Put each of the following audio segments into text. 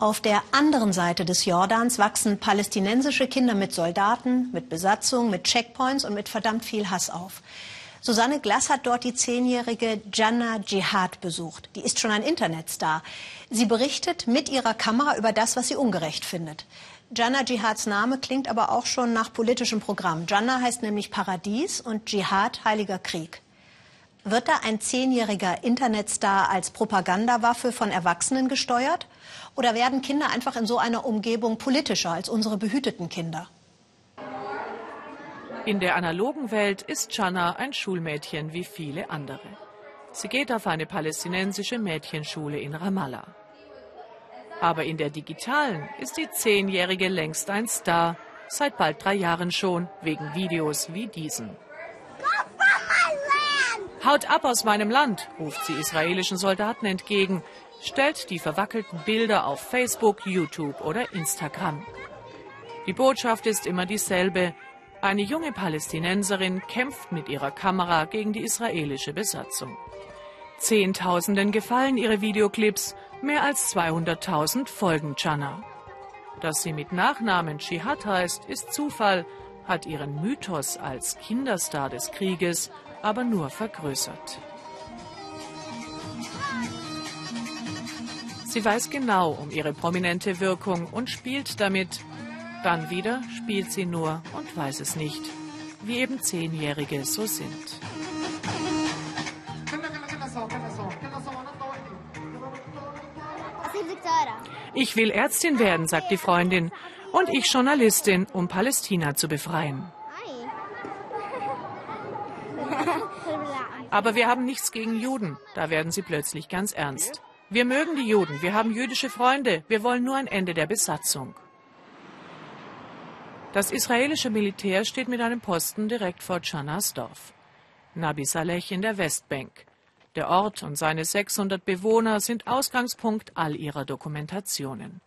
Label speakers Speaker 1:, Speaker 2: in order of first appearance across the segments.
Speaker 1: Auf der anderen Seite des Jordans wachsen palästinensische Kinder mit Soldaten, mit Besatzung, mit Checkpoints und mit verdammt viel Hass auf. Susanne Glass hat dort die zehnjährige Jannah Jihad besucht. Die ist schon ein Internetstar. Sie berichtet mit ihrer Kamera über das, was sie ungerecht findet. Jannah Jihads Name klingt aber auch schon nach politischem Programm. Jannah heißt nämlich Paradies und Dschihad Heiliger Krieg. Wird da ein zehnjähriger Internetstar als Propagandawaffe von Erwachsenen gesteuert? Oder werden Kinder einfach in so einer Umgebung politischer als unsere behüteten Kinder?
Speaker 2: In der analogen Welt ist Channa ein Schulmädchen wie viele andere. Sie geht auf eine palästinensische Mädchenschule in Ramallah. Aber in der digitalen ist die Zehnjährige längst ein Star, seit bald drei Jahren schon, wegen Videos wie diesen. Haut ab aus meinem Land, ruft sie israelischen Soldaten entgegen, stellt die verwackelten Bilder auf Facebook, YouTube oder Instagram. Die Botschaft ist immer dieselbe. Eine junge Palästinenserin kämpft mit ihrer Kamera gegen die israelische Besatzung. Zehntausenden gefallen ihre Videoclips, mehr als 200.000 folgen Channa. Dass sie mit Nachnamen Jihad heißt, ist Zufall, hat ihren Mythos als Kinderstar des Krieges aber nur vergrößert. Sie weiß genau um ihre prominente Wirkung und spielt damit. Dann wieder spielt sie nur und weiß es nicht, wie eben Zehnjährige so sind. Ich will Ärztin werden, sagt die Freundin, und ich Journalistin, um Palästina zu befreien. Aber wir haben nichts gegen Juden. Da werden sie plötzlich ganz ernst. Wir mögen die Juden, wir haben jüdische Freunde, wir wollen nur ein Ende der Besatzung. Das israelische Militär steht mit einem Posten direkt vor Chanas Dorf. Nabi Saleh in der Westbank. Der Ort und seine 600 Bewohner sind Ausgangspunkt all ihrer Dokumentationen.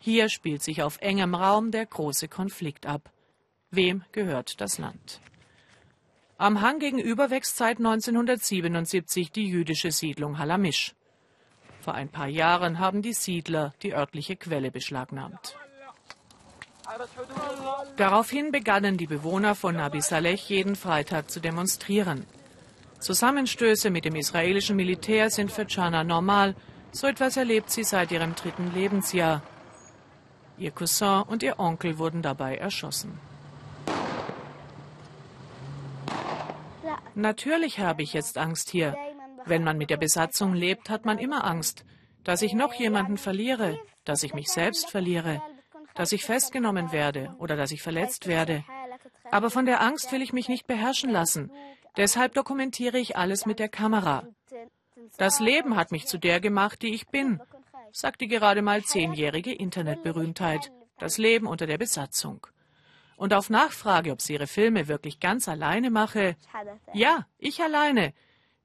Speaker 2: Hier spielt sich auf engem Raum der große Konflikt ab. Wem gehört das Land? Am Hang gegenüber wächst seit 1977 die jüdische Siedlung Halamisch. Vor ein paar Jahren haben die Siedler die örtliche Quelle beschlagnahmt. Daraufhin begannen die Bewohner von Nabi Saleh jeden Freitag zu demonstrieren. Zusammenstöße mit dem israelischen Militär sind für Chana normal. So etwas erlebt sie seit ihrem dritten Lebensjahr. Ihr Cousin und ihr Onkel wurden dabei erschossen. Natürlich habe ich jetzt Angst hier. Wenn man mit der Besatzung lebt, hat man immer Angst, dass ich noch jemanden verliere, dass ich mich selbst verliere, dass ich festgenommen werde oder dass ich verletzt werde. Aber von der Angst will ich mich nicht beherrschen lassen. Deshalb dokumentiere ich alles mit der Kamera. Das Leben hat mich zu der gemacht, die ich bin, sagt die gerade mal zehnjährige Internetberühmtheit. Das Leben unter der Besatzung. Und auf Nachfrage, ob sie ihre Filme wirklich ganz alleine mache, ja, ich alleine,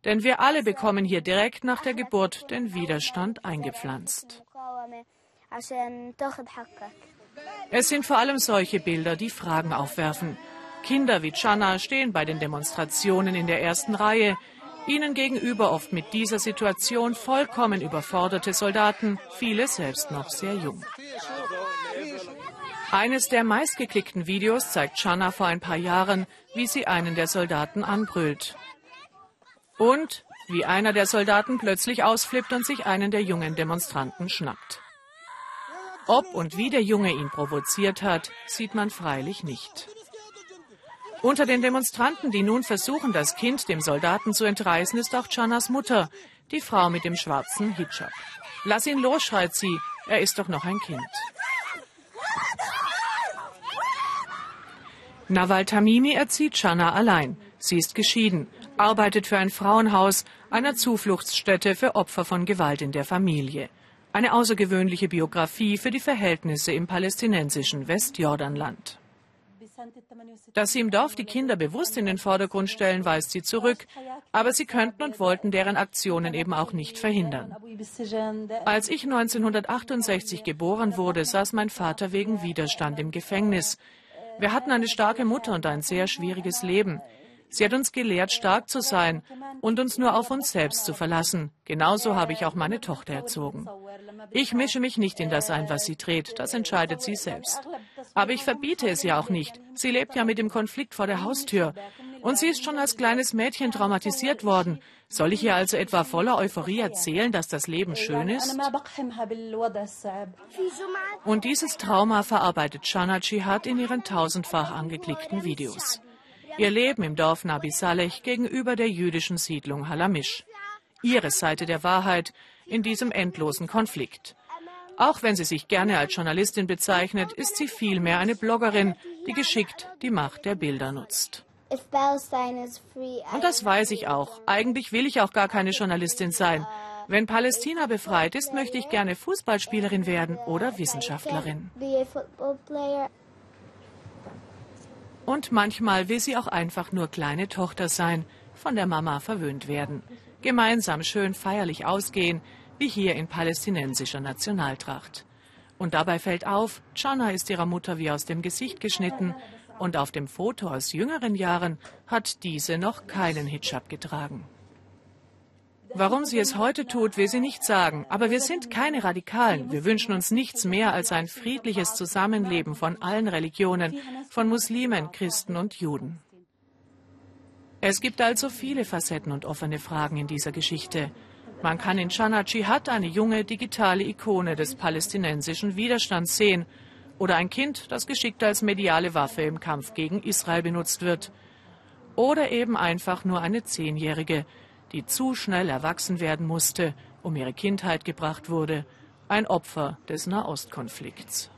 Speaker 2: denn wir alle bekommen hier direkt nach der Geburt den Widerstand eingepflanzt. Es sind vor allem solche Bilder, die Fragen aufwerfen. Kinder wie Channa stehen bei den Demonstrationen in der ersten Reihe. Ihnen gegenüber oft mit dieser Situation vollkommen überforderte Soldaten, viele selbst noch sehr jung. Eines der meistgeklickten Videos zeigt Channa vor ein paar Jahren, wie sie einen der Soldaten anbrüllt. Und wie einer der Soldaten plötzlich ausflippt und sich einen der jungen Demonstranten schnappt. Ob und wie der Junge ihn provoziert hat, sieht man freilich nicht. Unter den Demonstranten, die nun versuchen, das Kind dem Soldaten zu entreißen, ist auch Chanas Mutter, die Frau mit dem schwarzen Hijab. Lass ihn los, schreit sie, er ist doch noch ein Kind. Nawal Tamimi erzieht Chana allein. Sie ist geschieden arbeitet für ein Frauenhaus, einer Zufluchtsstätte für Opfer von Gewalt in der Familie. Eine außergewöhnliche Biografie für die Verhältnisse im palästinensischen Westjordanland. Dass sie im Dorf die Kinder bewusst in den Vordergrund stellen, weist sie zurück. Aber sie könnten und wollten deren Aktionen eben auch nicht verhindern. Als ich 1968 geboren wurde, saß mein Vater wegen Widerstand im Gefängnis. Wir hatten eine starke Mutter und ein sehr schwieriges Leben. Sie hat uns gelehrt, stark zu sein und uns nur auf uns selbst zu verlassen. Genauso habe ich auch meine Tochter erzogen. Ich mische mich nicht in das ein, was sie dreht. Das entscheidet sie selbst. Aber ich verbiete es ja auch nicht. Sie lebt ja mit dem Konflikt vor der Haustür. Und sie ist schon als kleines Mädchen traumatisiert worden. Soll ich ihr also etwa voller Euphorie erzählen, dass das Leben schön ist? Und dieses Trauma verarbeitet Shana Jihad in ihren tausendfach angeklickten Videos. Ihr Leben im Dorf Nabi Saleh gegenüber der jüdischen Siedlung Halamish. Ihre Seite der Wahrheit in diesem endlosen Konflikt. Auch wenn sie sich gerne als Journalistin bezeichnet, ist sie vielmehr eine Bloggerin, die geschickt die Macht der Bilder nutzt. Und das weiß ich auch. Eigentlich will ich auch gar keine Journalistin sein. Wenn Palästina befreit ist, möchte ich gerne Fußballspielerin werden oder Wissenschaftlerin. Und manchmal will sie auch einfach nur kleine Tochter sein, von der Mama verwöhnt werden. Gemeinsam schön feierlich ausgehen, wie hier in palästinensischer Nationaltracht. Und dabei fällt auf, Chana ist ihrer Mutter wie aus dem Gesicht geschnitten und auf dem Foto aus jüngeren Jahren hat diese noch keinen Hijab getragen. Warum sie es heute tut, will sie nicht sagen. Aber wir sind keine Radikalen. Wir wünschen uns nichts mehr als ein friedliches Zusammenleben von allen Religionen, von Muslimen, Christen und Juden. Es gibt also viele Facetten und offene Fragen in dieser Geschichte. Man kann in Chana Jihad eine junge digitale Ikone des palästinensischen Widerstands sehen oder ein Kind, das geschickt als mediale Waffe im Kampf gegen Israel benutzt wird. Oder eben einfach nur eine Zehnjährige, die zu schnell erwachsen werden musste, um ihre Kindheit gebracht wurde, ein Opfer des Nahostkonflikts.